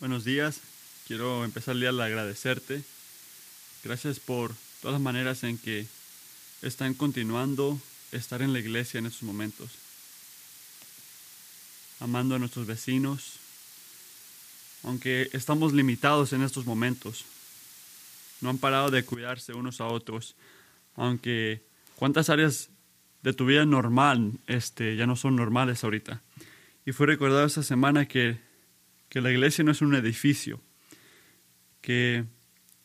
Buenos días. Quiero empezar el día agradecerte. Gracias por todas las maneras en que están continuando estar en la iglesia en estos momentos. Amando a nuestros vecinos, aunque estamos limitados en estos momentos. No han parado de cuidarse unos a otros, aunque cuántas áreas de tu vida normal este, ya no son normales ahorita. Y fue recordado esta semana que, que la iglesia no es un edificio, que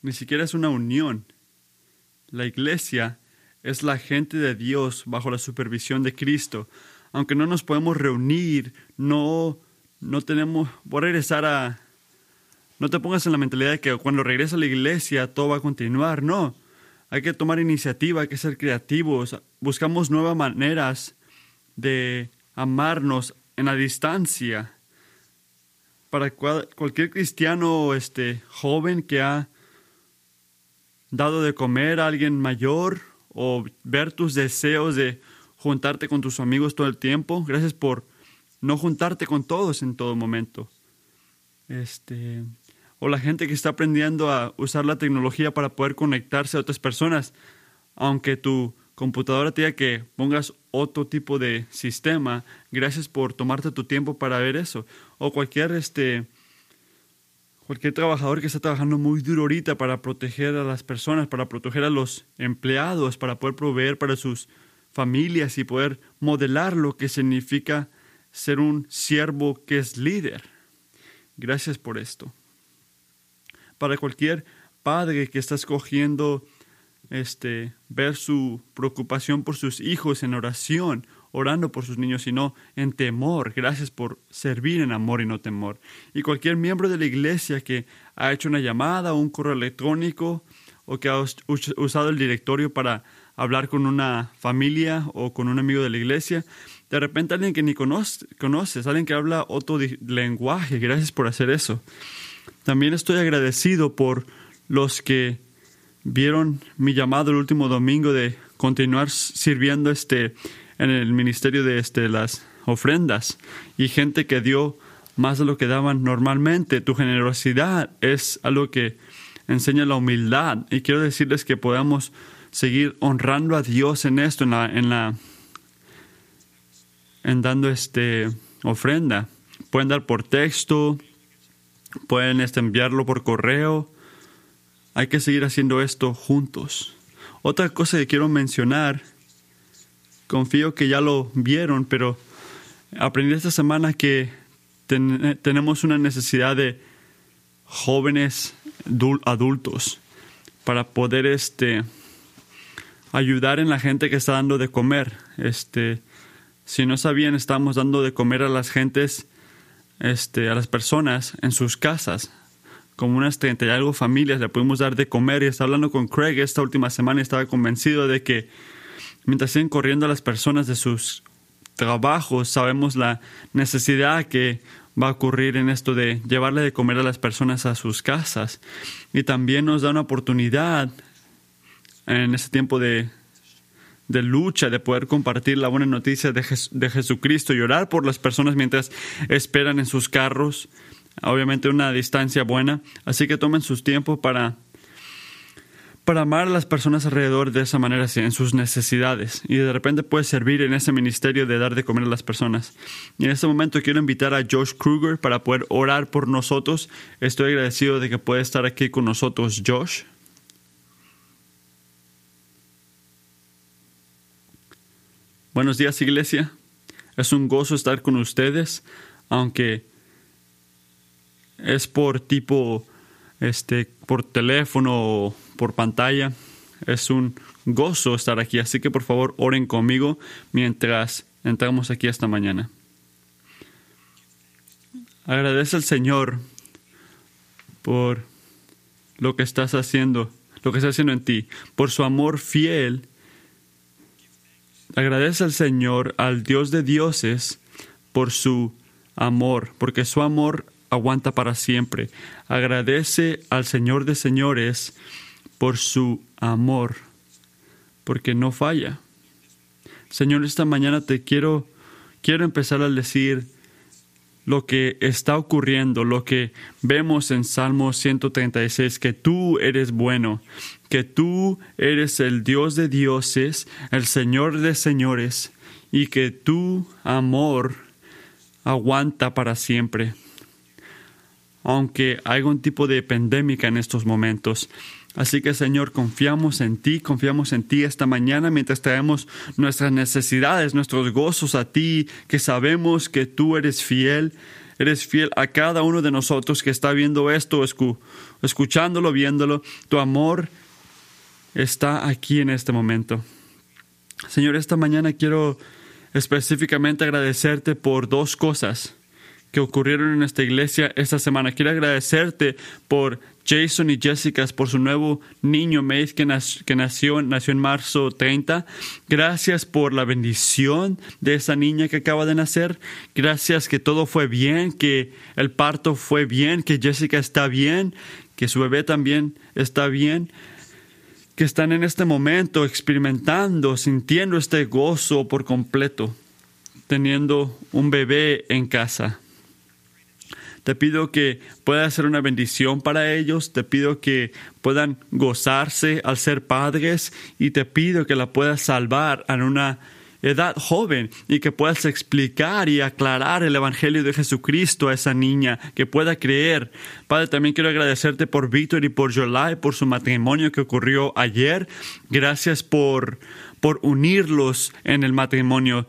ni siquiera es una unión. La iglesia es la gente de Dios bajo la supervisión de Cristo. Aunque no nos podemos reunir, no, no tenemos, voy a regresar a, no te pongas en la mentalidad de que cuando regresa a la iglesia todo va a continuar. No. Hay que tomar iniciativa, hay que ser creativos. Buscamos nuevas maneras de amarnos en la distancia. Para cualquier cristiano este, joven que ha dado de comer a alguien mayor o ver tus deseos de juntarte con tus amigos todo el tiempo, gracias por no juntarte con todos en todo momento. Este, o la gente que está aprendiendo a usar la tecnología para poder conectarse a otras personas, aunque tu computadora te diga que pongas otro tipo de sistema, gracias por tomarte tu tiempo para ver eso. O cualquier este cualquier trabajador que está trabajando muy duro ahorita para proteger a las personas, para proteger a los empleados, para poder proveer para sus familias y poder modelar lo que significa ser un siervo que es líder. Gracias por esto para cualquier padre que está escogiendo este, ver su preocupación por sus hijos en oración, orando por sus niños, sino en temor. Gracias por servir en amor y no temor. Y cualquier miembro de la iglesia que ha hecho una llamada o un correo electrónico o que ha usado el directorio para hablar con una familia o con un amigo de la iglesia, de repente alguien que ni conoces, conoces alguien que habla otro lenguaje, gracias por hacer eso. También estoy agradecido por los que vieron mi llamado el último domingo de continuar sirviendo este, en el ministerio de este, las ofrendas y gente que dio más de lo que daban normalmente. Tu generosidad es algo que enseña la humildad y quiero decirles que podamos seguir honrando a Dios en esto, en la, en la, en dando este ofrenda. Pueden dar por texto, Pueden este, enviarlo por correo. Hay que seguir haciendo esto juntos. Otra cosa que quiero mencionar, confío que ya lo vieron, pero aprendí esta semana que tenemos una necesidad de jóvenes adultos para poder este ayudar en la gente que está dando de comer. Este, si no sabían, estamos dando de comer a las gentes este, a las personas en sus casas. Como unas 30 y algo familias le pudimos dar de comer. Y estaba hablando con Craig. Esta última semana y estaba convencido de que mientras siguen corriendo a las personas de sus trabajos, sabemos la necesidad que va a ocurrir en esto de llevarle de comer a las personas a sus casas. Y también nos da una oportunidad en ese tiempo de de lucha, de poder compartir la buena noticia de, de Jesucristo y orar por las personas mientras esperan en sus carros, obviamente una distancia buena. Así que tomen sus tiempos para, para amar a las personas alrededor de esa manera, en sus necesidades. Y de repente puedes servir en ese ministerio de dar de comer a las personas. Y en este momento quiero invitar a Josh Kruger para poder orar por nosotros. Estoy agradecido de que pueda estar aquí con nosotros, Josh. Buenos días, iglesia. Es un gozo estar con ustedes, aunque es por tipo, este, por teléfono o por pantalla. Es un gozo estar aquí, así que por favor oren conmigo mientras entramos aquí esta mañana. Agradece al Señor por lo que estás haciendo, lo que está haciendo en ti, por su amor fiel Agradece al Señor, al Dios de dioses, por su amor, porque su amor aguanta para siempre. Agradece al Señor de señores por su amor, porque no falla. Señor, esta mañana te quiero quiero empezar a decir lo que está ocurriendo, lo que vemos en Salmo 136, que tú eres bueno, que tú eres el Dios de dioses, el Señor de señores, y que tu amor aguanta para siempre. Aunque hay un tipo de pandemia en estos momentos, Así que Señor, confiamos en ti, confiamos en ti esta mañana mientras traemos nuestras necesidades, nuestros gozos a ti, que sabemos que tú eres fiel, eres fiel a cada uno de nosotros que está viendo esto, escuchándolo, viéndolo. Tu amor está aquí en este momento. Señor, esta mañana quiero específicamente agradecerte por dos cosas que ocurrieron en esta iglesia esta semana. Quiero agradecerte por Jason y Jessica por su nuevo niño Mace que, nació, nació en marzo 30. Gracias por la bendición de esa niña que acaba de nacer. Gracias que todo fue bien, que el parto fue bien, que Jessica está bien, que su bebé también está bien que están en este momento experimentando, sintiendo este gozo por completo, teniendo un bebé en casa. Te pido que pueda ser una bendición para ellos, te pido que puedan gozarse al ser padres y te pido que la puedas salvar en una edad joven y que puedas explicar y aclarar el Evangelio de Jesucristo a esa niña, que pueda creer. Padre, también quiero agradecerte por Víctor y por Yolai, por su matrimonio que ocurrió ayer. Gracias por, por unirlos en el matrimonio.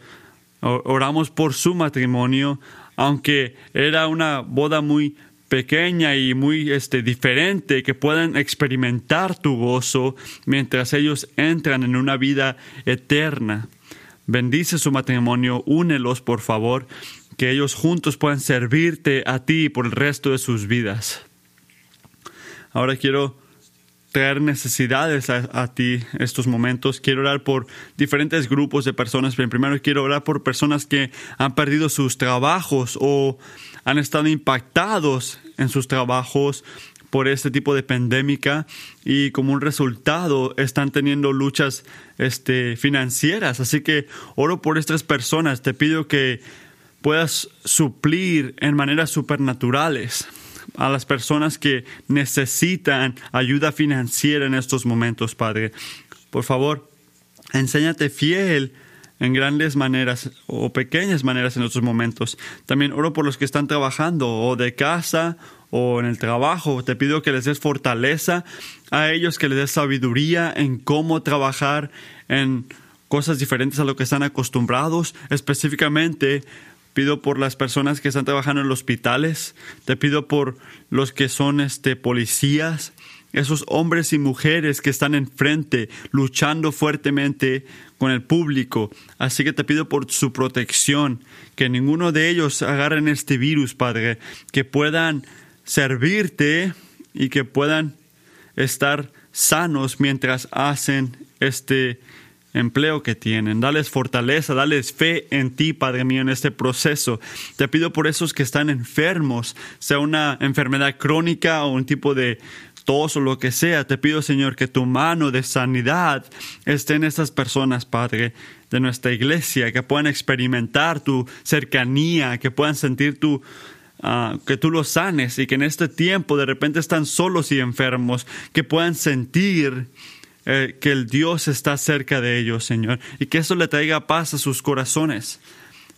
Oramos por su matrimonio aunque era una boda muy pequeña y muy este, diferente, que puedan experimentar tu gozo mientras ellos entran en una vida eterna. Bendice su matrimonio, únelos por favor, que ellos juntos puedan servirte a ti por el resto de sus vidas. Ahora quiero traer necesidades a, ti estos momentos. Quiero orar por diferentes grupos de personas. Pero primero quiero orar por personas que han perdido sus trabajos o han estado impactados en sus trabajos por este tipo de pandémica y como un resultado están teniendo luchas este, financieras. Así que oro por estas personas. Te pido que puedas suplir en maneras supernaturales a las personas que necesitan ayuda financiera en estos momentos, Padre. Por favor, enséñate fiel en grandes maneras o pequeñas maneras en estos momentos. También oro por los que están trabajando o de casa o en el trabajo. Te pido que les des fortaleza a ellos, que les des sabiduría en cómo trabajar en cosas diferentes a lo que están acostumbrados, específicamente pido por las personas que están trabajando en los hospitales, te pido por los que son este, policías, esos hombres y mujeres que están enfrente luchando fuertemente con el público. Así que te pido por su protección, que ninguno de ellos agarren este virus, Padre, que puedan servirte y que puedan estar sanos mientras hacen este empleo que tienen. Dales fortaleza, dales fe en ti, Padre mío, en este proceso. Te pido por esos que están enfermos, sea una enfermedad crónica o un tipo de tos o lo que sea. Te pido, Señor, que tu mano de sanidad esté en estas personas, Padre, de nuestra iglesia, que puedan experimentar tu cercanía, que puedan sentir tu ah, que tú los sanes y que en este tiempo de repente están solos y enfermos, que puedan sentir eh, que el Dios está cerca de ellos, Señor, y que eso le traiga paz a sus corazones.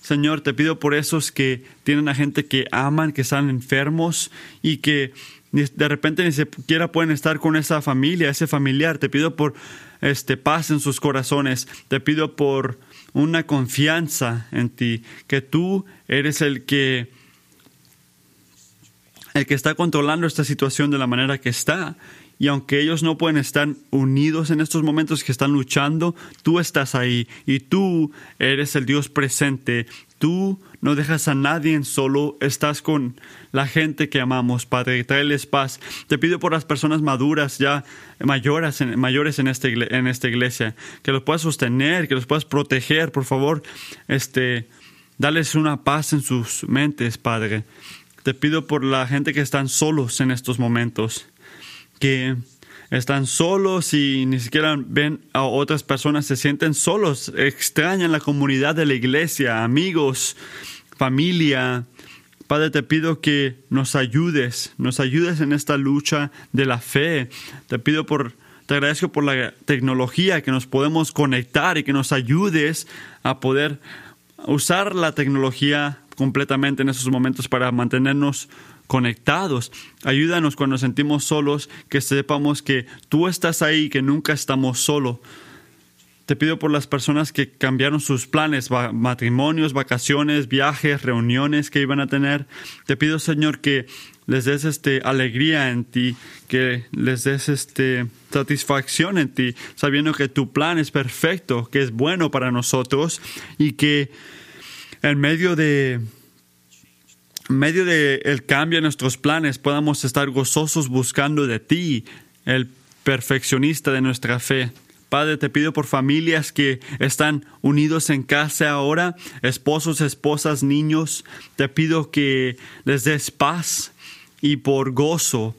Señor, te pido por esos que tienen a gente que aman, que están enfermos y que de repente ni siquiera pueden estar con esa familia, ese familiar. Te pido por este paz en sus corazones. Te pido por una confianza en ti, que tú eres el que el que está controlando esta situación de la manera que está y aunque ellos no pueden estar unidos en estos momentos que están luchando, tú estás ahí y tú eres el Dios presente. Tú no dejas a nadie solo, estás con la gente que amamos, Padre. Traeles paz. Te pido por las personas maduras, ya mayores en, mayores en, en esta iglesia, que los puedas sostener, que los puedas proteger, por favor. Este, dales una paz en sus mentes, Padre. Te pido por la gente que están solos en estos momentos que están solos y ni siquiera ven a otras personas, se sienten solos, extrañan la comunidad de la iglesia, amigos, familia, Padre, te pido que nos ayudes, nos ayudes en esta lucha de la fe. Te pido por, te agradezco por la tecnología que nos podemos conectar y que nos ayudes a poder usar la tecnología completamente en esos momentos para mantenernos conectados. Ayúdanos cuando nos sentimos solos, que sepamos que tú estás ahí, que nunca estamos solos. Te pido por las personas que cambiaron sus planes, matrimonios, vacaciones, viajes, reuniones que iban a tener. Te pido, Señor, que les des este alegría en ti, que les des este satisfacción en ti, sabiendo que tu plan es perfecto, que es bueno para nosotros y que en medio de medio del el cambio en nuestros planes podamos estar gozosos buscando de ti, el perfeccionista de nuestra fe. Padre, te pido por familias que están unidos en casa ahora, esposos, esposas, niños. Te pido que les des paz y por gozo.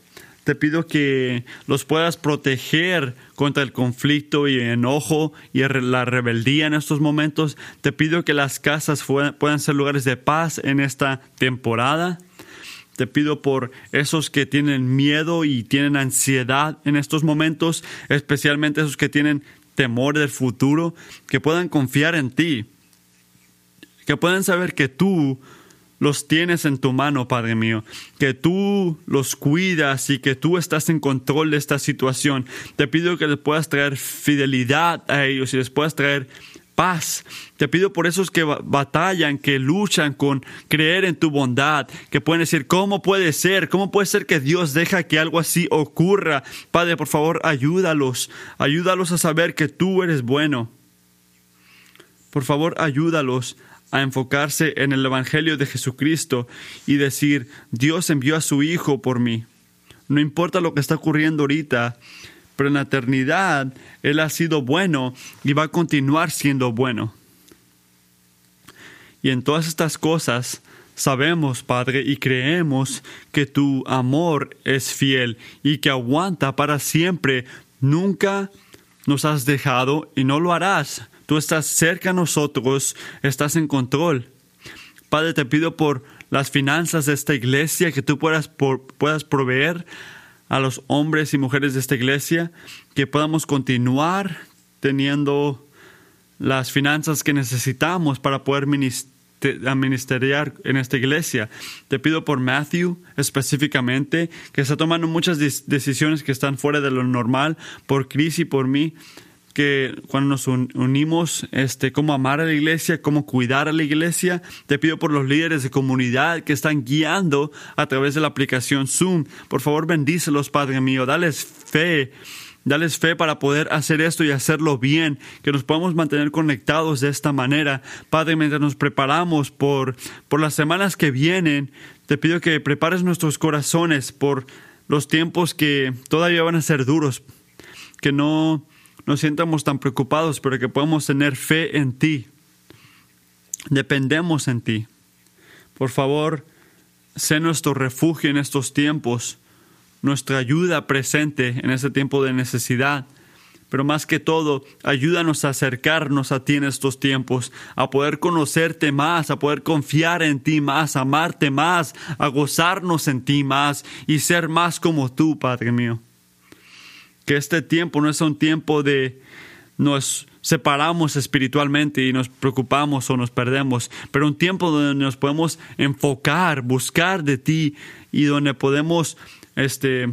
Te pido que los puedas proteger contra el conflicto y el enojo y la rebeldía en estos momentos. Te pido que las casas puedan ser lugares de paz en esta temporada. Te pido por esos que tienen miedo y tienen ansiedad en estos momentos, especialmente esos que tienen temor del futuro, que puedan confiar en ti, que puedan saber que tú los tienes en tu mano, Padre mío, que tú los cuidas y que tú estás en control de esta situación. Te pido que les puedas traer fidelidad a ellos y les puedas traer paz. Te pido por esos que batallan, que luchan con creer en tu bondad, que pueden decir, ¿cómo puede ser? ¿Cómo puede ser que Dios deja que algo así ocurra? Padre, por favor, ayúdalos. Ayúdalos a saber que tú eres bueno. Por favor, ayúdalos a enfocarse en el Evangelio de Jesucristo y decir, Dios envió a su Hijo por mí. No importa lo que está ocurriendo ahorita, pero en la eternidad Él ha sido bueno y va a continuar siendo bueno. Y en todas estas cosas sabemos, Padre, y creemos que tu amor es fiel y que aguanta para siempre. Nunca nos has dejado y no lo harás. Tú estás cerca a nosotros, estás en control. Padre, te pido por las finanzas de esta iglesia, que tú puedas, puedas proveer a los hombres y mujeres de esta iglesia, que podamos continuar teniendo las finanzas que necesitamos para poder ministeriar en esta iglesia. Te pido por Matthew específicamente, que está tomando muchas decisiones que están fuera de lo normal, por Chris y por mí, que cuando nos unimos, este, cómo amar a la iglesia, cómo cuidar a la iglesia. Te pido por los líderes de comunidad que están guiando a través de la aplicación Zoom. Por favor, bendícelos, Padre mío. Dales fe. Dales fe para poder hacer esto y hacerlo bien, que nos podamos mantener conectados de esta manera. Padre, mientras nos preparamos por, por las semanas que vienen, te pido que prepares nuestros corazones por los tiempos que todavía van a ser duros, que no, nos sientamos tan preocupados, pero que podamos tener fe en ti. Dependemos en ti. Por favor, sé nuestro refugio en estos tiempos, nuestra ayuda presente en este tiempo de necesidad. Pero más que todo, ayúdanos a acercarnos a ti en estos tiempos, a poder conocerte más, a poder confiar en ti más, amarte más, a gozarnos en ti más y ser más como tú, Padre mío que este tiempo no es un tiempo de nos separamos espiritualmente y nos preocupamos o nos perdemos, pero un tiempo donde nos podemos enfocar, buscar de ti y donde podemos este,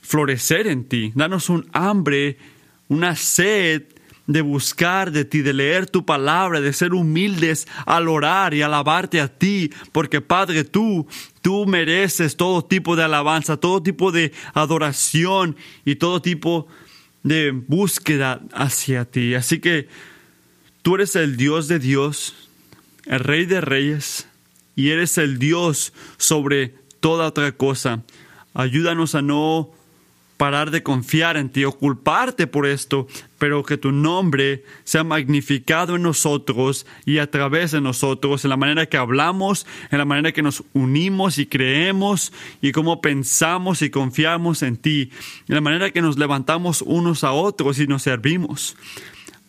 florecer en ti. Danos un hambre, una sed de buscar de ti, de leer tu palabra, de ser humildes al orar y alabarte a ti, porque Padre, tú, tú mereces todo tipo de alabanza, todo tipo de adoración y todo tipo de búsqueda hacia ti. Así que tú eres el Dios de Dios, el Rey de Reyes, y eres el Dios sobre toda otra cosa. Ayúdanos a no parar de confiar en ti o culparte por esto, pero que tu nombre sea magnificado en nosotros y a través de nosotros, en la manera que hablamos, en la manera que nos unimos y creemos y cómo pensamos y confiamos en ti, en la manera que nos levantamos unos a otros y nos servimos.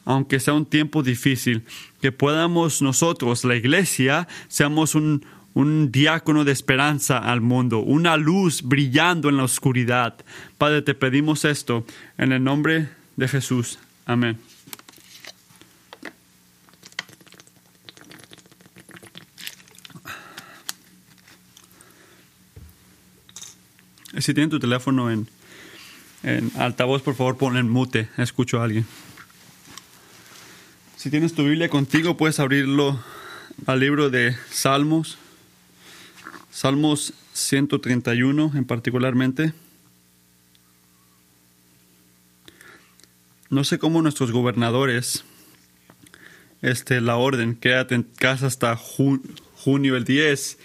Aunque sea un tiempo difícil, que podamos nosotros, la iglesia, seamos un, un diácono de esperanza al mundo, una luz brillando en la oscuridad. Padre, te pedimos esto en el nombre de Jesús. Amén. Si tienen tu teléfono en, en altavoz, por favor pon en mute. Escucho a alguien. Si tienes tu Biblia contigo, puedes abrirlo al libro de Salmos. Salmos 131 en particularmente. No sé cómo nuestros gobernadores, este, la orden, quédate en casa hasta junio el 10,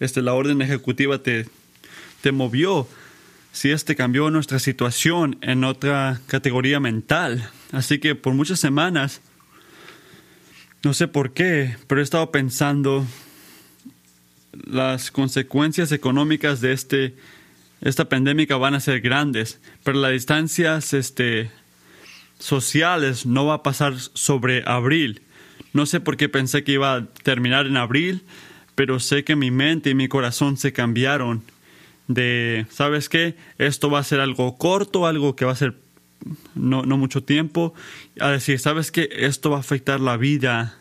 este, la orden ejecutiva te, te movió si este cambió nuestra situación en otra categoría mental. Así que por muchas semanas, no sé por qué, pero he estado pensando las consecuencias económicas de este, esta pandemia van a ser grandes, pero las distancias este, sociales no va a pasar sobre abril. No sé por qué pensé que iba a terminar en abril, pero sé que mi mente y mi corazón se cambiaron de, ¿sabes qué? Esto va a ser algo corto, algo que va a ser no, no mucho tiempo, a decir, ¿sabes qué? Esto va a afectar la vida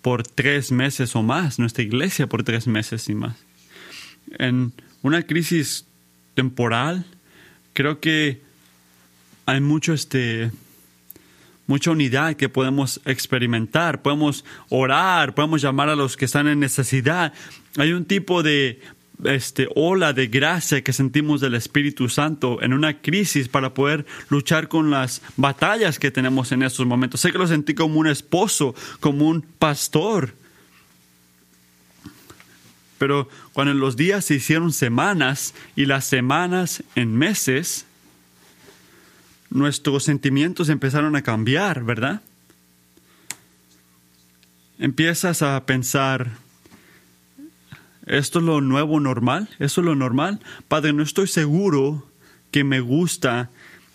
por tres meses o más, nuestra iglesia por tres meses y más. En una crisis temporal, creo que hay mucho este mucha unidad que podemos experimentar, podemos orar, podemos llamar a los que están en necesidad. Hay un tipo de este, ola de gracia que sentimos del Espíritu Santo en una crisis para poder luchar con las batallas que tenemos en estos momentos. Sé que lo sentí como un esposo, como un pastor. Pero cuando los días se hicieron semanas y las semanas en meses, nuestros sentimientos empezaron a cambiar, ¿verdad? Empiezas a pensar, ¿Esto es lo nuevo normal? ¿Eso es lo normal? Padre, no estoy seguro que me gusta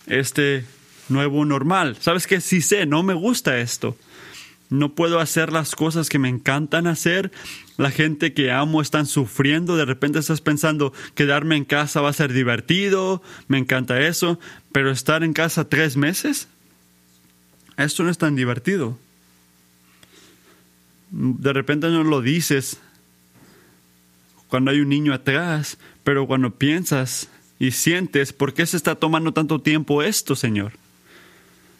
este nuevo normal. ¿Sabes qué? Sí sé, no me gusta esto. No puedo hacer las cosas que me encantan hacer. La gente que amo están sufriendo. De repente estás pensando, quedarme en casa va a ser divertido. Me encanta eso. Pero estar en casa tres meses, esto no es tan divertido. De repente no lo dices cuando hay un niño atrás, pero cuando piensas y sientes, ¿por qué se está tomando tanto tiempo esto, Señor?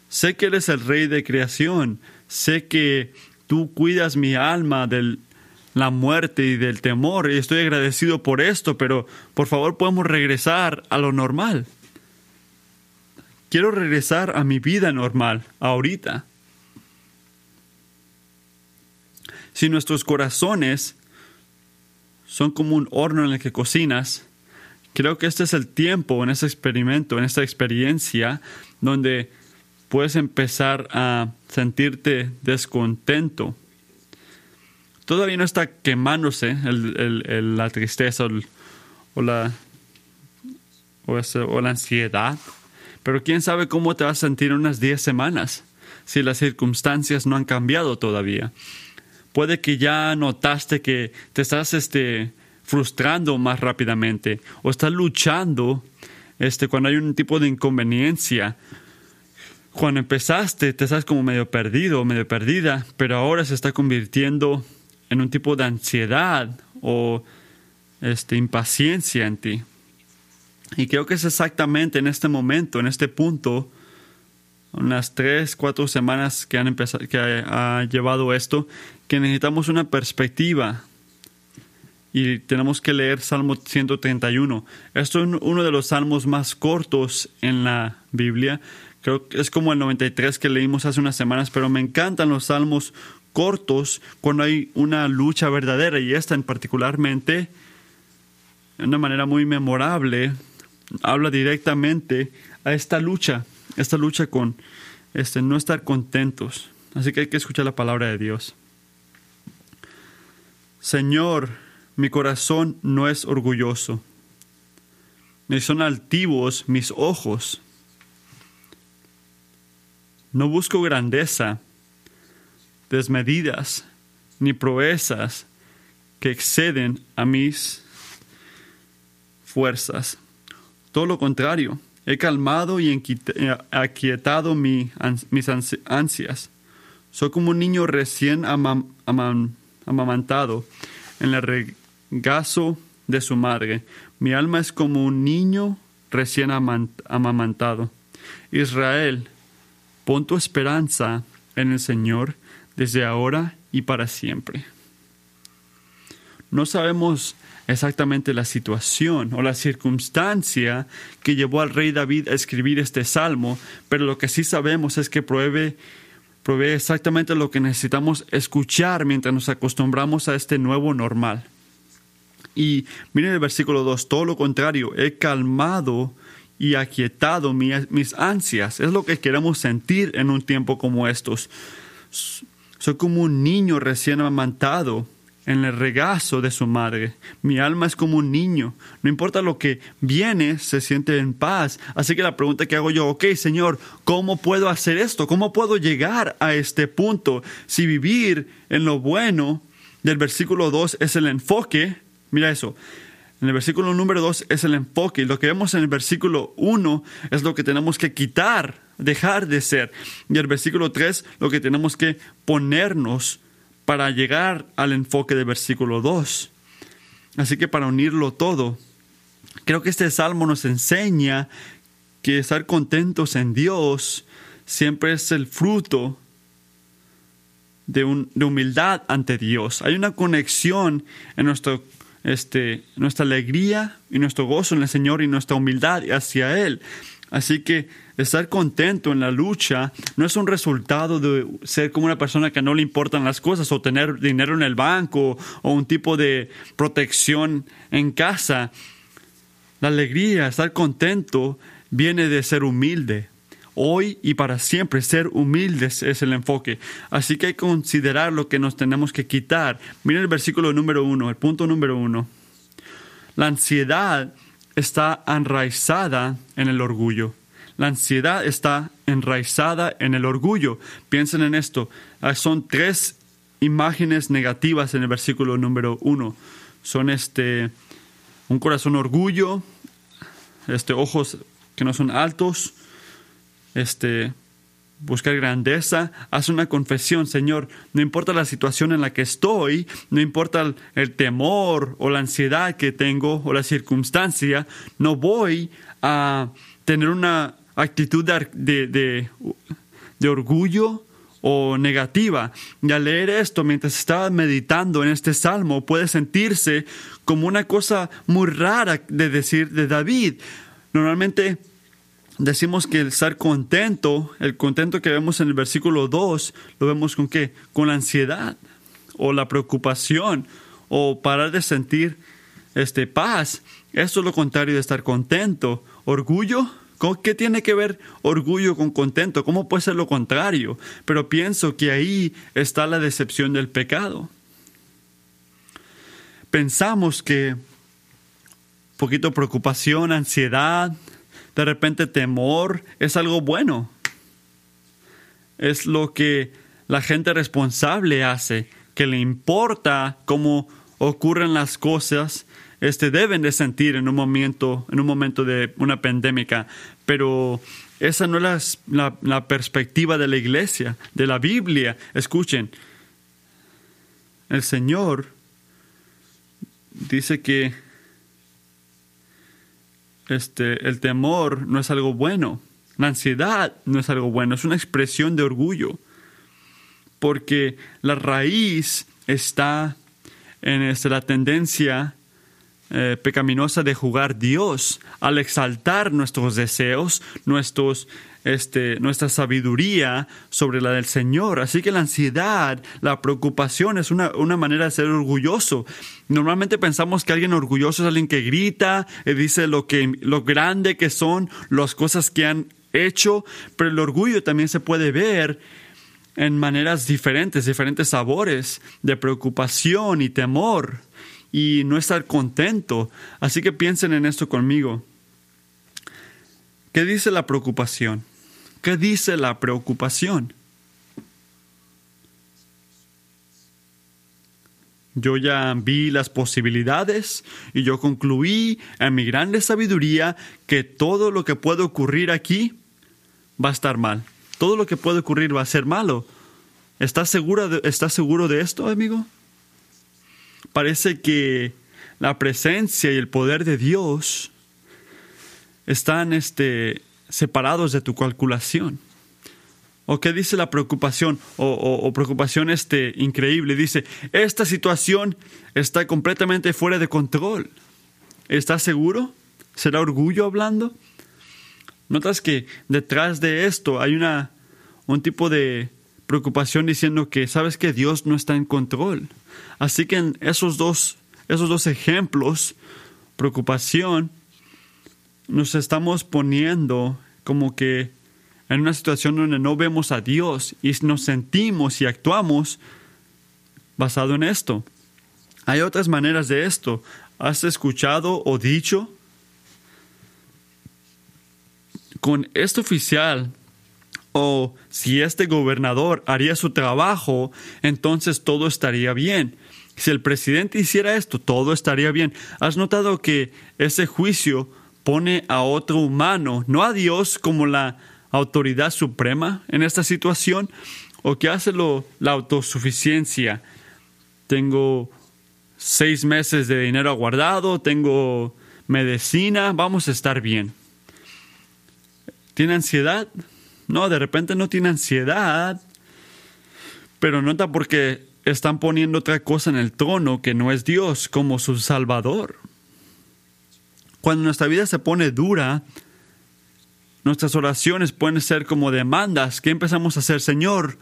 Sé que eres el rey de creación, sé que tú cuidas mi alma de la muerte y del temor, y estoy agradecido por esto, pero por favor podemos regresar a lo normal. Quiero regresar a mi vida normal, ahorita. Si nuestros corazones son como un horno en el que cocinas. Creo que este es el tiempo en ese experimento, en esta experiencia, donde puedes empezar a sentirte descontento. Todavía no está quemándose la tristeza o, la, o la ansiedad, pero quién sabe cómo te vas a sentir en unas 10 semanas si las circunstancias no han cambiado todavía puede que ya notaste que te estás este, frustrando más rápidamente o estás luchando este, cuando hay un tipo de inconveniencia. Cuando empezaste te estás como medio perdido, medio perdida, pero ahora se está convirtiendo en un tipo de ansiedad o este, impaciencia en ti. Y creo que es exactamente en este momento, en este punto, unas tres, cuatro semanas que han empezado, que ha, llevado esto, que necesitamos una perspectiva y tenemos que leer Salmo 131. Esto es uno de los salmos más cortos en la Biblia. Creo que es como el 93 que leímos hace unas semanas, pero me encantan los salmos cortos cuando hay una lucha verdadera y esta en particularmente, de una manera muy memorable, habla directamente a esta lucha esta lucha con este, no estar contentos. Así que hay que escuchar la palabra de Dios. Señor, mi corazón no es orgulloso, ni son altivos mis ojos. No busco grandeza, desmedidas, ni proezas que exceden a mis fuerzas. Todo lo contrario, he calmado y aquietado mis ansias. Soy como un niño recién amamantado en el regazo de su madre. Mi alma es como un niño recién amamantado. Israel, pon tu esperanza en el Señor desde ahora y para siempre. No sabemos exactamente la situación o la circunstancia que llevó al rey David a escribir este salmo, pero lo que sí sabemos es que provee, exactamente lo que necesitamos escuchar mientras nos acostumbramos a este nuevo normal. Y miren el versículo 2, todo lo contrario, he calmado y aquietado mis ansias. Es lo que queremos sentir en un tiempo como estos. Soy como un niño recién amamantado en el regazo de su madre. Mi alma es como un niño. No importa lo que viene, se siente en paz. Así que la pregunta que hago yo, ok, Señor, ¿cómo puedo hacer esto? ¿Cómo puedo llegar a este punto? Si vivir en lo bueno del versículo 2 es el enfoque, Mira eso. En el versículo número 2 es el enfoque y lo que vemos en el versículo 1 es lo que tenemos que quitar, dejar de ser. Y el versículo 3 lo que tenemos que ponernos para llegar al enfoque del versículo 2. Así que para unirlo todo, creo que este salmo nos enseña que estar contentos en Dios siempre es el fruto de, de humildad ante Dios. Hay una conexión en nuestro este, nuestra alegría y nuestro gozo en el Señor y nuestra humildad hacia Él. Así que estar contento en la lucha no es un resultado de ser como una persona que no le importan las cosas o tener dinero en el banco o un tipo de protección en casa. La alegría, estar contento, viene de ser humilde, hoy y para siempre. Ser humildes es el enfoque. Así que hay que considerar lo que nos tenemos que quitar. Miren el versículo número uno, el punto número uno. La ansiedad está enraizada en el orgullo. La ansiedad está enraizada en el orgullo. Piensen en esto. Ah, son tres imágenes negativas en el versículo número uno. Son este un corazón orgullo, este ojos que no son altos, este, buscar grandeza, haz una confesión, Señor, no importa la situación en la que estoy, no importa el, temor o la ansiedad que tengo o la circunstancia, no voy a tener una actitud de, de, orgullo o negativa. Y al leer esto, mientras estaba meditando en este salmo, puede sentirse como una cosa muy rara de decir de David. Normalmente decimos que el estar contento, el contento que vemos en el versículo 2, lo vemos con qué? Con la ansiedad o la preocupación o parar de sentir este, paz. Eso es lo contrario de estar contento. Orgullo, ¿qué tiene que ver orgullo con contento? ¿Cómo puede ser lo contrario? Pero pienso que ahí está la decepción del pecado. Pensamos que poquito preocupación, ansiedad, de repente temor es algo bueno. Es lo que la gente responsable hace, que le importa cómo ocurren las cosas, este, deben de sentir en un momento, en un momento de una pandemia. Pero esa no es la, la perspectiva de la iglesia, de la Biblia. Escuchen, el Señor dice que este, el temor no es algo bueno, la ansiedad no es algo bueno, es una expresión de orgullo, porque la raíz está en este, la tendencia eh, pecaminosa de jugar Dios al exaltar nuestros deseos, nuestros este, nuestra sabiduría sobre la del Señor. Así que la ansiedad, la preocupación es una, manera de ser orgulloso. Normalmente pensamos que alguien orgulloso es alguien que grita y dice lo, que, lo grande que son, las cosas que han hecho, pero el orgullo también se puede ver en maneras diferentes, diferentes sabores de preocupación y temor y no estar contento. Así que piensen en esto conmigo. ¿Qué dice la preocupación? ¿Qué dice la preocupación? Yo ya vi las posibilidades y yo concluí en mi grande sabiduría que todo lo que puede ocurrir aquí va a estar mal. Todo lo que puede ocurrir va a ser malo. ¿Estás, seguro de, ¿Estás seguro de esto, amigo? Parece que la presencia y el poder de Dios están este, separados de tu calculación. ¿O qué dice la preocupación? O, preocupación este, increíble. Dice, esta situación está completamente fuera de control. ¿Estás seguro? ¿Será orgullo hablando? Notas que detrás de esto hay una, un tipo de preocupación diciendo que sabes que Dios no está en control. Así que en esos dos, esos dos ejemplos, preocupación, nos estamos poniendo como que en una situación donde no vemos a Dios y nos sentimos y actuamos basado en esto. Hay otras maneras de esto. ¿Has escuchado o dicho? Con este oficial o si este gobernador haría su trabajo, entonces todo estaría bien. Si el presidente hiciera esto, todo estaría bien. ¿Has notado que ese juicio pone a otro humano, no a Dios como la autoridad suprema en esta situación o que hace lo, la autosuficiencia. Tengo seis meses de dinero guardado, tengo medicina, vamos a estar bien. ¿Tiene ansiedad? No, de repente no tiene ansiedad, pero nota porque están poniendo otra cosa en el trono que no es Dios como su Salvador. Cuando nuestra vida se pone dura, Nuestras oraciones pueden ser como demandas. ¿Qué empezamos a hacer? Señor,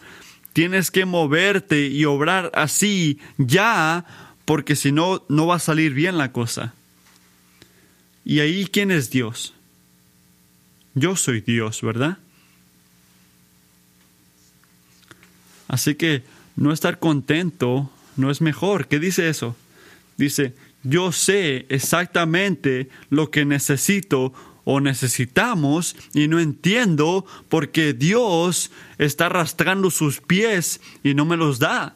tienes que moverte y obrar así ya, porque si no, no va a salir bien la cosa. Y ahí, ¿quién es Dios? Yo soy Dios, ¿verdad? Así que no estar contento no es mejor. ¿Qué dice eso? Dice, yo sé exactamente lo que necesito o necesitamos y no entiendo por qué Dios está arrastrando sus pies y no me los da.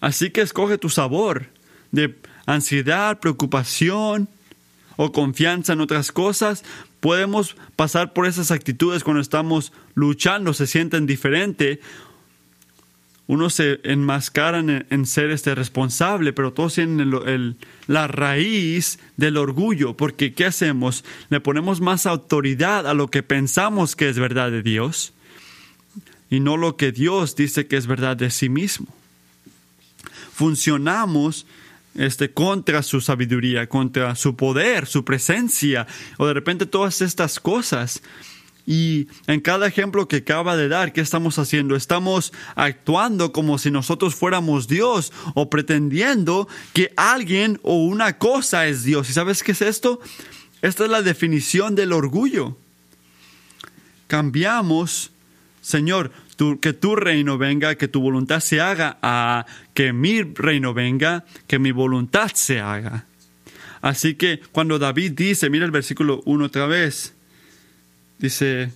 Así que escoge tu sabor de ansiedad, preocupación o confianza en otras cosas. Podemos pasar por esas actitudes cuando estamos luchando, se sienten diferente unos se enmascaran en, ser este responsable, pero todos tienen la raíz del orgullo, porque ¿qué hacemos? Le ponemos más autoridad a lo que pensamos que es verdad de Dios y no lo que Dios dice que es verdad de sí mismo. Funcionamos este, contra su sabiduría, contra su poder, su presencia, o de repente todas estas cosas. Y en cada ejemplo que acaba de dar, ¿qué estamos haciendo? Estamos actuando como si nosotros fuéramos Dios o pretendiendo que alguien o una cosa es Dios. ¿Y sabes qué es esto? Esta es la definición del orgullo. Cambiamos, Señor, que tu reino venga, que tu voluntad se haga, a que mi reino venga, que mi voluntad se haga. Así que cuando David dice, mira el versículo 1 otra vez, Dice,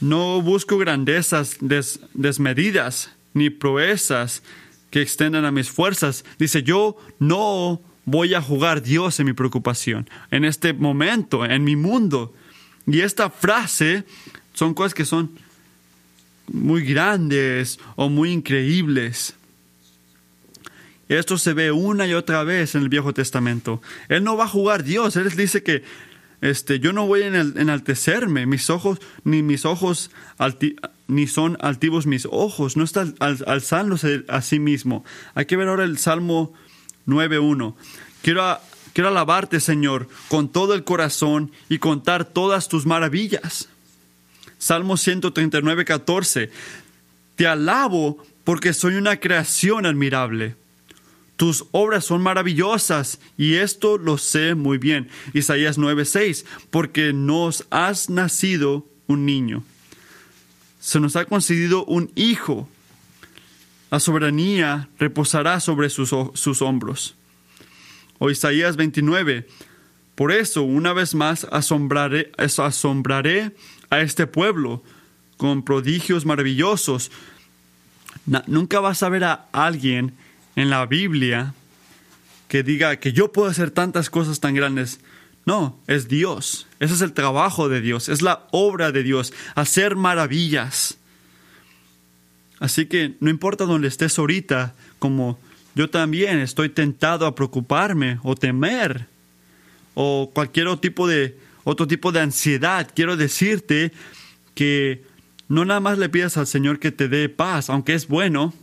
no busco grandezas desmedidas ni proezas que extendan a mis fuerzas. Dice, yo no voy a jugar Dios en mi preocupación, en este momento, en mi mundo. Y esta frase son cosas que son muy grandes o muy increíbles. Esto se ve una y otra vez en el Viejo Testamento. Él no va a jugar Dios. Él dice que este, yo no voy a enaltecerme, mis ojos, ni mis ojos, ni son altivos mis ojos, no está alzándose a sí mismo. Hay que ver ahora el Salmo 9.1. Quiero, quiero alabarte, Señor, con todo el corazón y contar todas tus maravillas. Salmo 139.14. Te alabo porque soy una creación admirable tus obras son maravillosas y esto lo sé muy bien. Isaías 9:6, porque nos has nacido un niño. Se nos ha concedido un hijo. La soberanía reposará sobre sus, sus hombros. O Isaías 29, por eso una vez más asombraré, asombraré a este pueblo con prodigios maravillosos nunca vas a ver a alguien en la Biblia que diga que yo puedo hacer tantas cosas tan grandes. No, es Dios. Ese es el trabajo de Dios. Es la obra de Dios. Hacer maravillas. Así que no importa dónde estés ahorita, como yo también estoy tentado a preocuparme o temer o cualquier otro tipo de, otro tipo de ansiedad, quiero decirte que no nada más le pidas al Señor que te dé paz, aunque es bueno,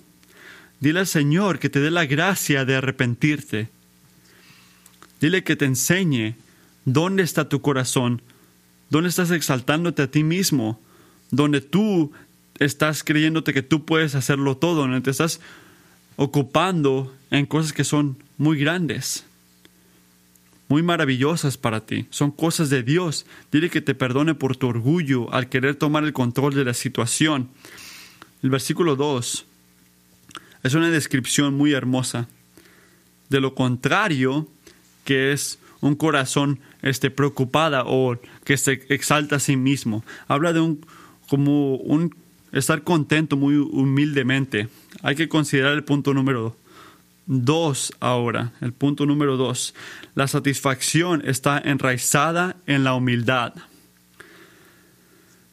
dile al Señor que te dé la gracia de arrepentirte. Dile que te enseñe dónde está tu corazón, dónde estás exaltándote a ti mismo, donde tú estás creyéndote que tú puedes hacerlo todo, donde te estás ocupando en cosas que son muy grandes, muy maravillosas para ti. Son cosas de Dios. Dile que te perdone por tu orgullo al querer tomar el control de la situación. El versículo 2 es una descripción muy hermosa. De lo contrario, que es un corazón este, preocupada o que se exalta a sí mismo. Habla de un como un estar contento muy humildemente. Hay que considerar el punto número dos ahora. El punto número dos. La satisfacción está enraizada en la humildad.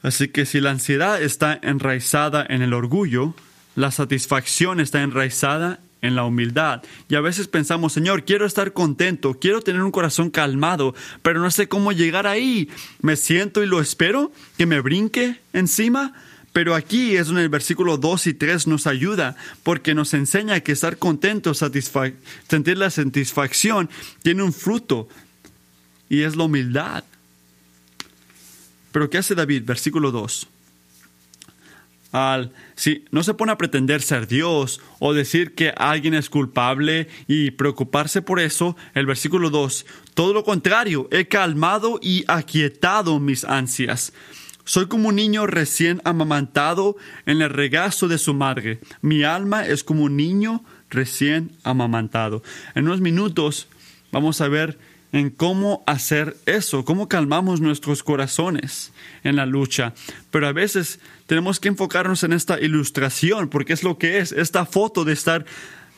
Así que si la ansiedad está enraizada en el orgullo, la satisfacción está enraizada en la humildad. Y a veces pensamos, Señor, quiero estar contento, quiero tener un corazón calmado, pero no sé cómo llegar ahí. Me siento y lo espero, que me brinque encima. Pero aquí es donde el versículo 2 y 3 nos ayuda, porque nos enseña que estar contento, sentir la satisfacción, tiene un fruto, y es la humildad. Pero ¿qué hace David? Versículo 2 al si no se pone a pretender ser Dios o decir que alguien es culpable y preocuparse por eso, el versículo 2, todo lo contrario, he calmado y aquietado mis ansias. Soy como un niño recién amamantado en el regazo de su madre. Mi alma es como un niño recién amamantado. En unos minutos vamos a ver en cómo hacer eso, cómo calmamos nuestros corazones en la lucha. Pero a veces tenemos que enfocarnos en esta ilustración, porque es lo que es, esta foto de estar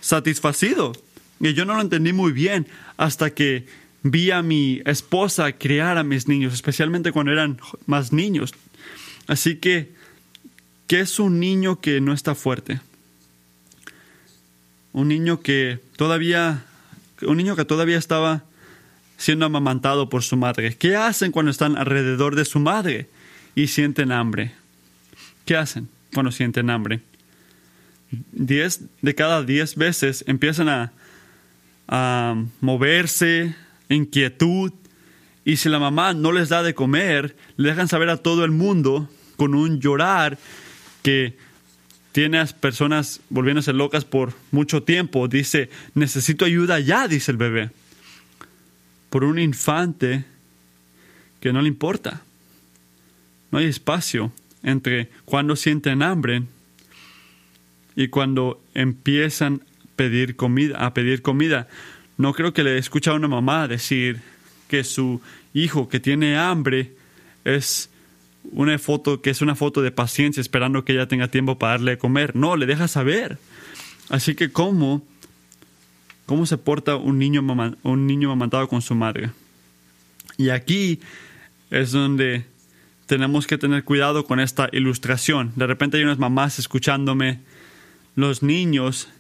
satisfacido. Y yo no lo entendí muy bien hasta que vi a mi esposa criar a mis niños, especialmente cuando eran más niños. Así que, ¿qué es un niño que no está fuerte? Un niño que todavía, un niño que todavía estaba siendo amamantado por su madre. ¿Qué hacen cuando están alrededor de su madre y sienten hambre? ¿Qué hacen cuando sienten hambre? Diez de cada diez veces empiezan a, moverse, inquietud, y si la mamá no les da de comer, le dejan saber a todo el mundo con un llorar que tiene a personas volviéndose locas por mucho tiempo. Dice, necesito ayuda ya, dice el bebé por un infante que no le importa. No hay espacio entre cuando sienten hambre y cuando empiezan a pedir comida, a pedir comida. No creo que le escuche a una mamá decir que su hijo que tiene hambre es una foto que es una foto de paciencia esperando que ella tenga tiempo para darle a comer. No, le deja saber. Así que cómo cómo se porta un niño, un niño amamantado con su madre. Y aquí es donde tenemos que tener cuidado con esta ilustración. De repente hay unas mamás escuchándome, los niños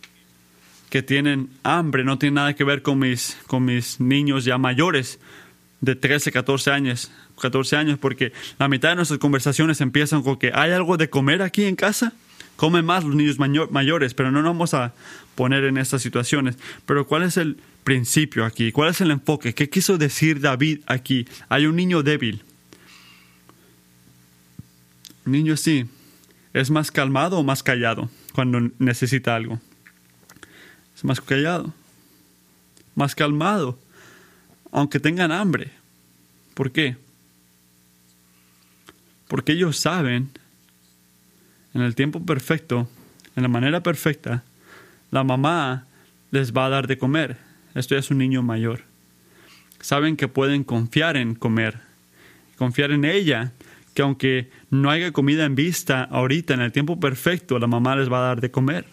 que tienen hambre no tienen nada que ver con mis, con mis niños ya mayores de 13, 14 años, 14 años, porque la mitad de nuestras conversaciones empiezan con que hay algo de comer aquí en casa. Comen más los niños mayores, pero no nos vamos a poner en estas situaciones. Pero ¿cuál es el principio aquí? ¿Cuál es el enfoque? ¿Qué quiso decir David aquí? Hay un niño débil. Un niño así es más calmado o más callado cuando necesita algo. Es más callado, más calmado, aunque tengan hambre. ¿Por qué? Porque ellos saben en el tiempo perfecto, en la manera perfecta, la mamá les va a dar de comer. Esto es un niño mayor. Saben que pueden confiar en comer, confiar en ella, que aunque no haya comida en vista ahorita, en el tiempo perfecto, la mamá les va a dar de comer.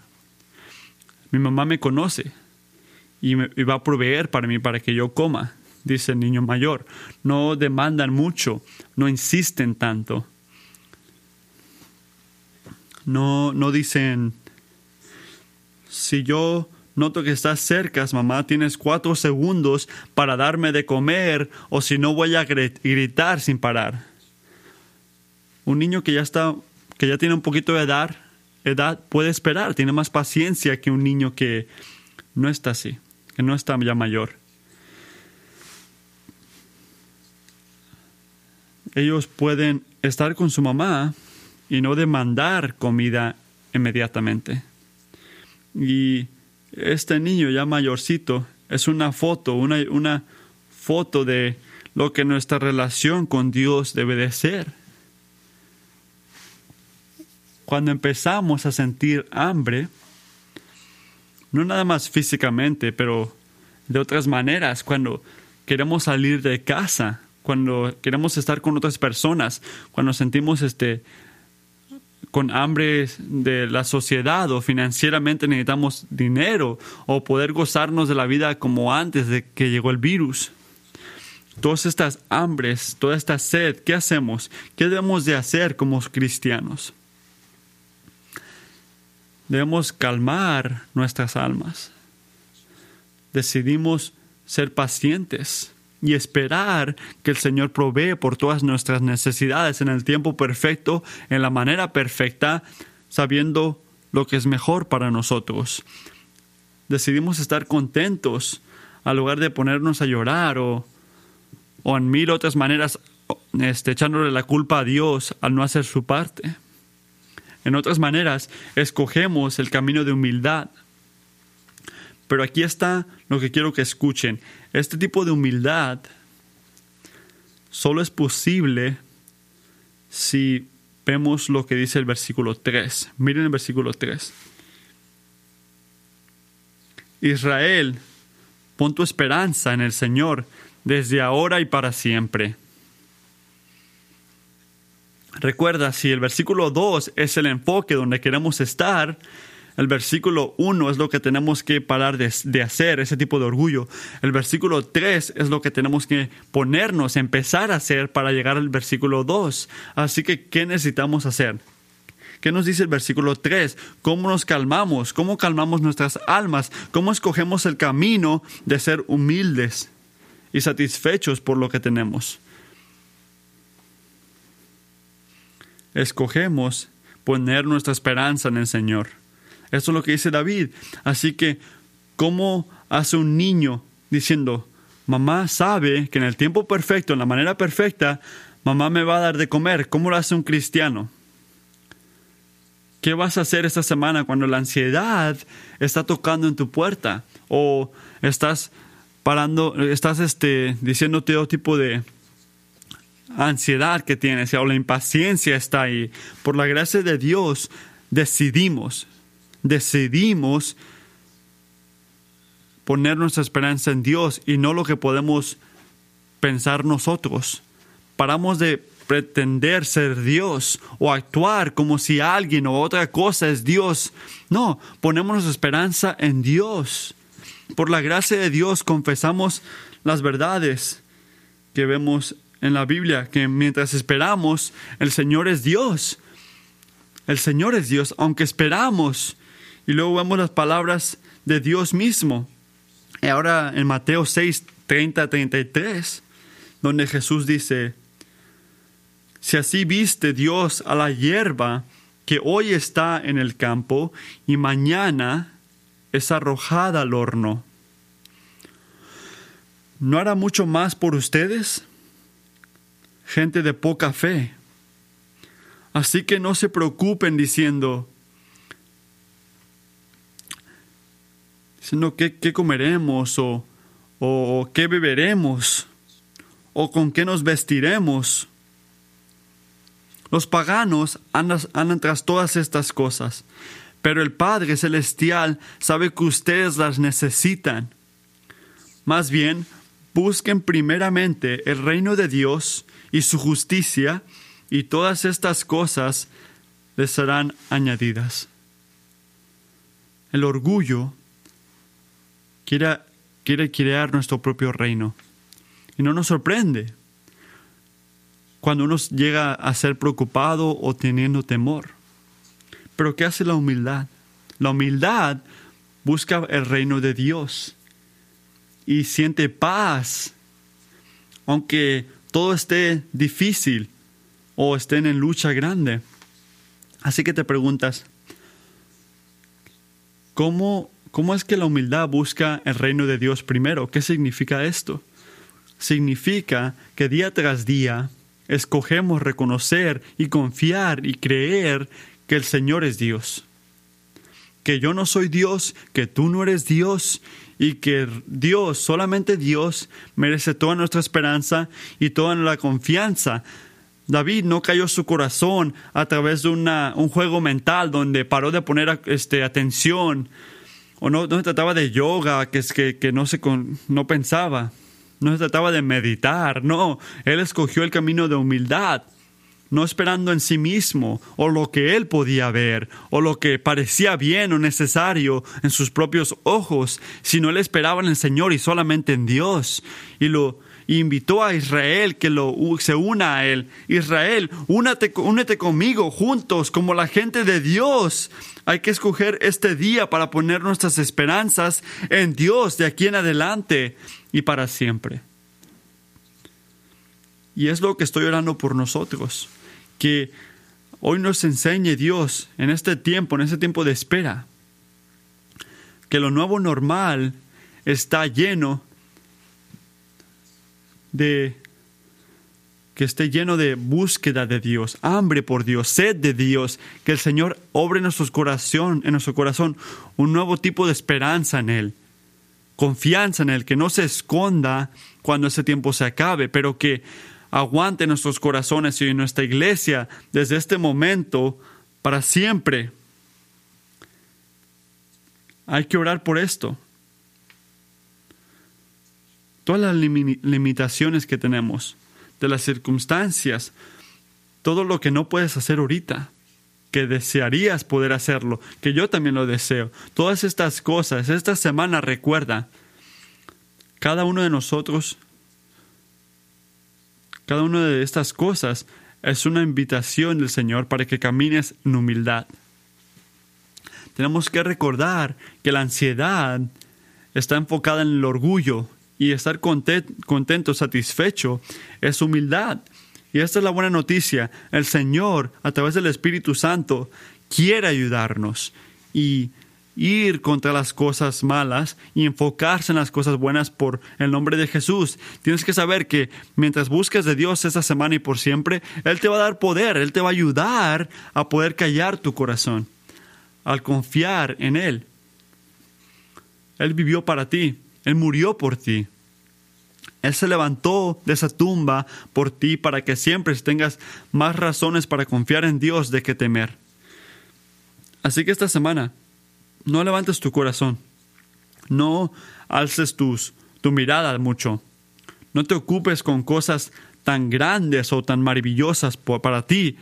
Mi mamá me conoce y, y va a proveer para mí para que yo coma, dice el niño mayor. No demandan mucho, no insisten tanto. No, no dicen, si yo noto que estás cerca, mamá, tienes cuatro segundos para darme de comer o si no voy a gritar sin parar. Un niño que ya está, que ya tiene un poquito de edad, edad puede esperar, tiene más paciencia que un niño que no está así, que no está ya mayor. Ellos pueden estar con su mamá y no demandar comida inmediatamente. Y este niño ya mayorcito es una foto, una, una foto de lo que nuestra relación con Dios debe de ser. Cuando empezamos a sentir hambre, no nada más físicamente, pero de otras maneras, cuando queremos salir de casa, cuando queremos estar con otras personas, cuando sentimos este con hambre de la sociedad o financieramente necesitamos dinero o poder gozarnos de la vida como antes de que llegó el virus. Todas estas hambres, toda esta sed, ¿qué hacemos? ¿Qué debemos de hacer como cristianos? Debemos calmar nuestras almas. Decidimos ser pacientes y esperar que el Señor provee por todas nuestras necesidades en el tiempo perfecto, en la manera perfecta, sabiendo lo que es mejor para nosotros. Decidimos estar contentos al lugar de ponernos a llorar o, o en mil otras maneras este, echándole la culpa a Dios al no hacer su parte. En otras maneras, escogemos el camino de humildad. Pero aquí está lo que quiero que escuchen. Este tipo de humildad solo es posible si vemos lo que dice el versículo 3. Miren el versículo 3. Israel, pon tu esperanza en el Señor desde ahora y para siempre. Recuerda, si el versículo 2 es el enfoque donde queremos estar, el versículo 1 es lo que tenemos que parar de, hacer, ese tipo de orgullo. El versículo 3 es lo que tenemos que ponernos, empezar a hacer para llegar al versículo 2. Así que, ¿qué necesitamos hacer? ¿Qué nos dice el versículo 3? ¿Cómo nos calmamos? ¿Cómo calmamos nuestras almas? ¿Cómo escogemos el camino de ser humildes y satisfechos por lo que tenemos? Escogemos poner nuestra esperanza en el Señor. Eso es lo que dice David. Así que, ¿cómo hace un niño diciendo, mamá sabe que en el tiempo perfecto, en la manera perfecta, mamá me va a dar de comer? ¿Cómo lo hace un cristiano? ¿Qué vas a hacer esta semana cuando la ansiedad está tocando en tu puerta? O estás parando, estás este, diciendo todo tipo de ansiedad que tienes o la impaciencia está ahí. Por la gracia de Dios decidimos decidimos poner nuestra esperanza en Dios y no lo que podemos pensar nosotros. Paramos de pretender ser Dios o actuar como si alguien o otra cosa es Dios. No, ponemos nuestra esperanza en Dios. Por la gracia de Dios confesamos las verdades que vemos en la Biblia, que mientras esperamos, el Señor es Dios. El Señor es Dios, aunque esperamos y luego vemos las palabras de Dios mismo. Y ahora en Mateo 6, 30, 33, donde Jesús dice, si así viste Dios a la hierba que hoy está en el campo y mañana es arrojada al horno, ¿no hará mucho más por ustedes? Gente de poca fe. Así que no se preocupen diciendo, sino qué, qué comeremos o, o qué beberemos o con qué nos vestiremos. Los paganos andan, andan, tras todas estas cosas, pero el Padre Celestial sabe que ustedes las necesitan. Más bien, busquen primeramente el reino de Dios y su justicia, y todas estas cosas les serán añadidas. El orgullo quiere, quiere crear nuestro propio reino. Y no nos sorprende cuando uno llega a ser preocupado o teniendo temor. Pero ¿qué hace la humildad? La humildad busca el reino de Dios y siente paz, aunque todo esté difícil o estén en lucha grande. Así que te preguntas, ¿cómo, ¿cómo es que la humildad busca el reino de Dios primero? ¿Qué significa esto? Significa que día tras día escogemos reconocer y confiar y creer que el Señor es Dios. Que yo no soy Dios, que tú no eres Dios y que Dios, solamente Dios, merece toda nuestra esperanza y toda la confianza David no cayó su corazón a través de una, un juego mental donde paró de poner este, atención o no, no se trataba de yoga, que, que, que no, se no pensaba, no se trataba de meditar, no, él escogió el camino de humildad, no esperando en sí mismo o lo que él podía ver o lo que parecía bien o necesario en sus propios ojos, sino él esperaba en el Señor y solamente en Dios. Y lo, invitó a Israel que lo, se una a él. Israel, únete conmigo juntos como la gente de Dios. Hay que escoger este día para poner nuestras esperanzas en Dios de aquí en adelante y para siempre. Y es lo que estoy orando por nosotros, que hoy nos enseñe Dios en este tiempo, en este tiempo de espera, que lo nuevo normal está lleno de que esté lleno de búsqueda de Dios, hambre por Dios, sed de Dios, que el Señor obre en, nuestro corazón, en nuestro corazón un nuevo tipo de esperanza en Él, confianza en Él, que no se esconda cuando ese tiempo se acabe, pero que aguante nuestros corazones y nuestra iglesia desde este momento para siempre. Hay que orar por esto todas las limitaciones que tenemos, de las circunstancias, todo lo que no puedes hacer ahorita, que desearías poder hacerlo, que yo también lo deseo. Todas estas cosas, esta semana recuerda, cada uno de nosotros, cada una de estas cosas es una invitación del Señor para que camines en humildad. Tenemos que recordar que la ansiedad está enfocada en el orgullo y estar contento, satisfecho, es humildad. Y esta es la buena noticia. El Señor, a través del Espíritu Santo, quiere ayudarnos y ir contra las cosas malas y enfocarse en las cosas buenas por el nombre de Jesús. Tienes que saber que mientras busques de Dios esta semana y por siempre, Él te va a dar poder, Él te va a ayudar a poder callar tu corazón, al confiar en Él. Él vivió para ti. Él murió por ti. Él se levantó de esa tumba por ti para que siempre tengas más razones para confiar en Dios de que temer. Así que esta semana, no levantes tu corazón. No alces tus, tu mirada mucho. No te ocupes con cosas tan grandes o tan maravillosas para ti.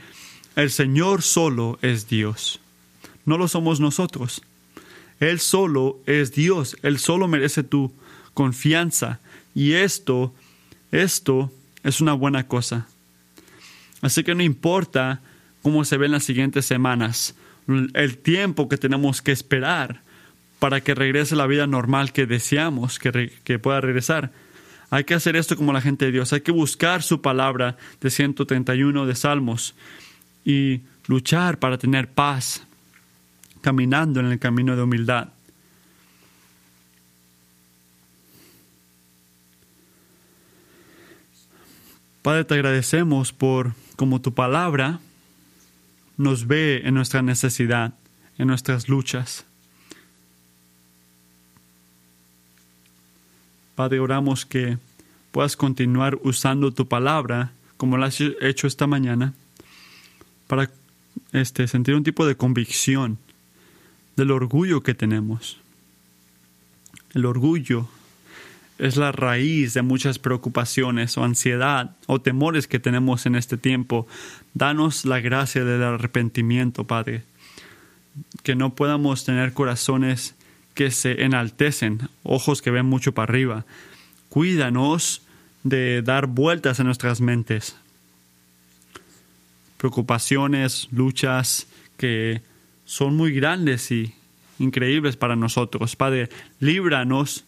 El Señor solo es Dios. No lo somos nosotros. Él solo es Dios, Él solo merece tu confianza. Y esto, esto es una buena cosa. Así que no importa cómo se ven las siguientes semanas, el tiempo que tenemos que esperar para que regrese la vida normal que deseamos que, pueda regresar. Hay que hacer esto como la gente de Dios. Hay que buscar su palabra de 131 de Salmos y luchar para tener paz caminando en el camino de humildad. Padre, te agradecemos por como tu palabra nos ve en nuestra necesidad, en nuestras luchas. Padre, oramos que puedas continuar usando tu palabra como lo has hecho esta mañana para este, sentir un tipo de convicción del orgullo que tenemos. El orgullo es la raíz de muchas preocupaciones o ansiedad o temores que tenemos en este tiempo. Danos la gracia del arrepentimiento, Padre. Que no podamos tener corazones que se enaltecen, ojos que ven mucho para arriba. Cuídanos de dar vueltas en nuestras mentes. Preocupaciones, luchas que son muy grandes y increíbles para nosotros. Padre, líbranos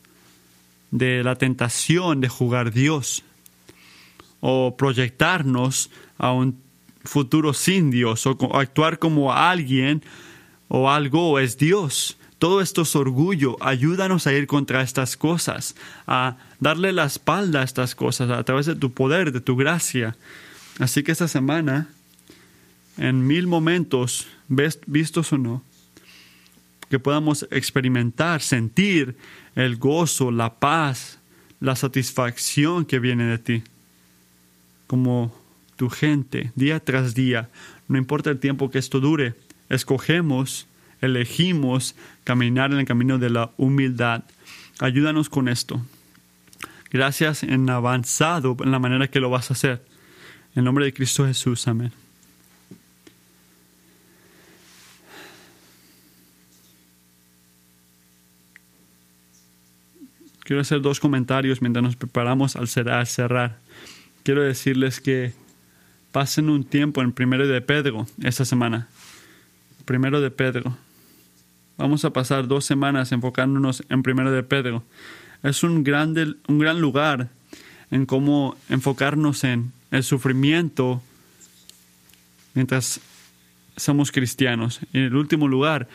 de la tentación de jugar Dios o proyectarnos a un futuro sin Dios o actuar como alguien o algo es Dios. Todo esto es orgullo. Ayúdanos a ir contra estas cosas, a darle la espalda a estas cosas a través de tu poder, de tu gracia. Así que esta semana, en mil momentos, vistos o no, que podamos experimentar, sentir el gozo, la paz, la satisfacción que viene de ti. Como tu gente, día tras día, no importa el tiempo que esto dure, escogemos, elegimos caminar en el camino de la humildad. Ayúdanos con esto. Gracias en avanzado en la manera que lo vas a hacer. En nombre de Cristo Jesús, amén. Quiero hacer dos comentarios mientras nos preparamos al cerrar. Quiero decirles que pasen un tiempo en primero de Pedro esta semana. Primero de Pedro. Vamos a pasar dos semanas enfocándonos en primero de Pedro. Es un, grande, un gran lugar en cómo enfocarnos en el sufrimiento mientras somos cristianos. En el último lugar,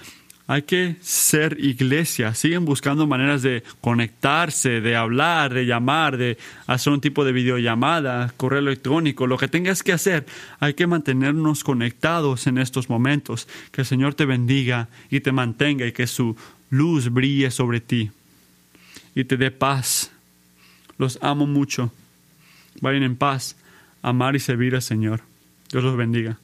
hay que ser iglesia. Siguen buscando maneras de conectarse, de hablar, de llamar, de hacer un tipo de videollamada, correo electrónico, lo que tengas que hacer. Hay que mantenernos conectados en estos momentos. Que el Señor te bendiga y te mantenga y que su luz brille sobre ti y te dé paz. Los amo mucho. Vayan en paz, amar y servir al Señor. Dios los bendiga.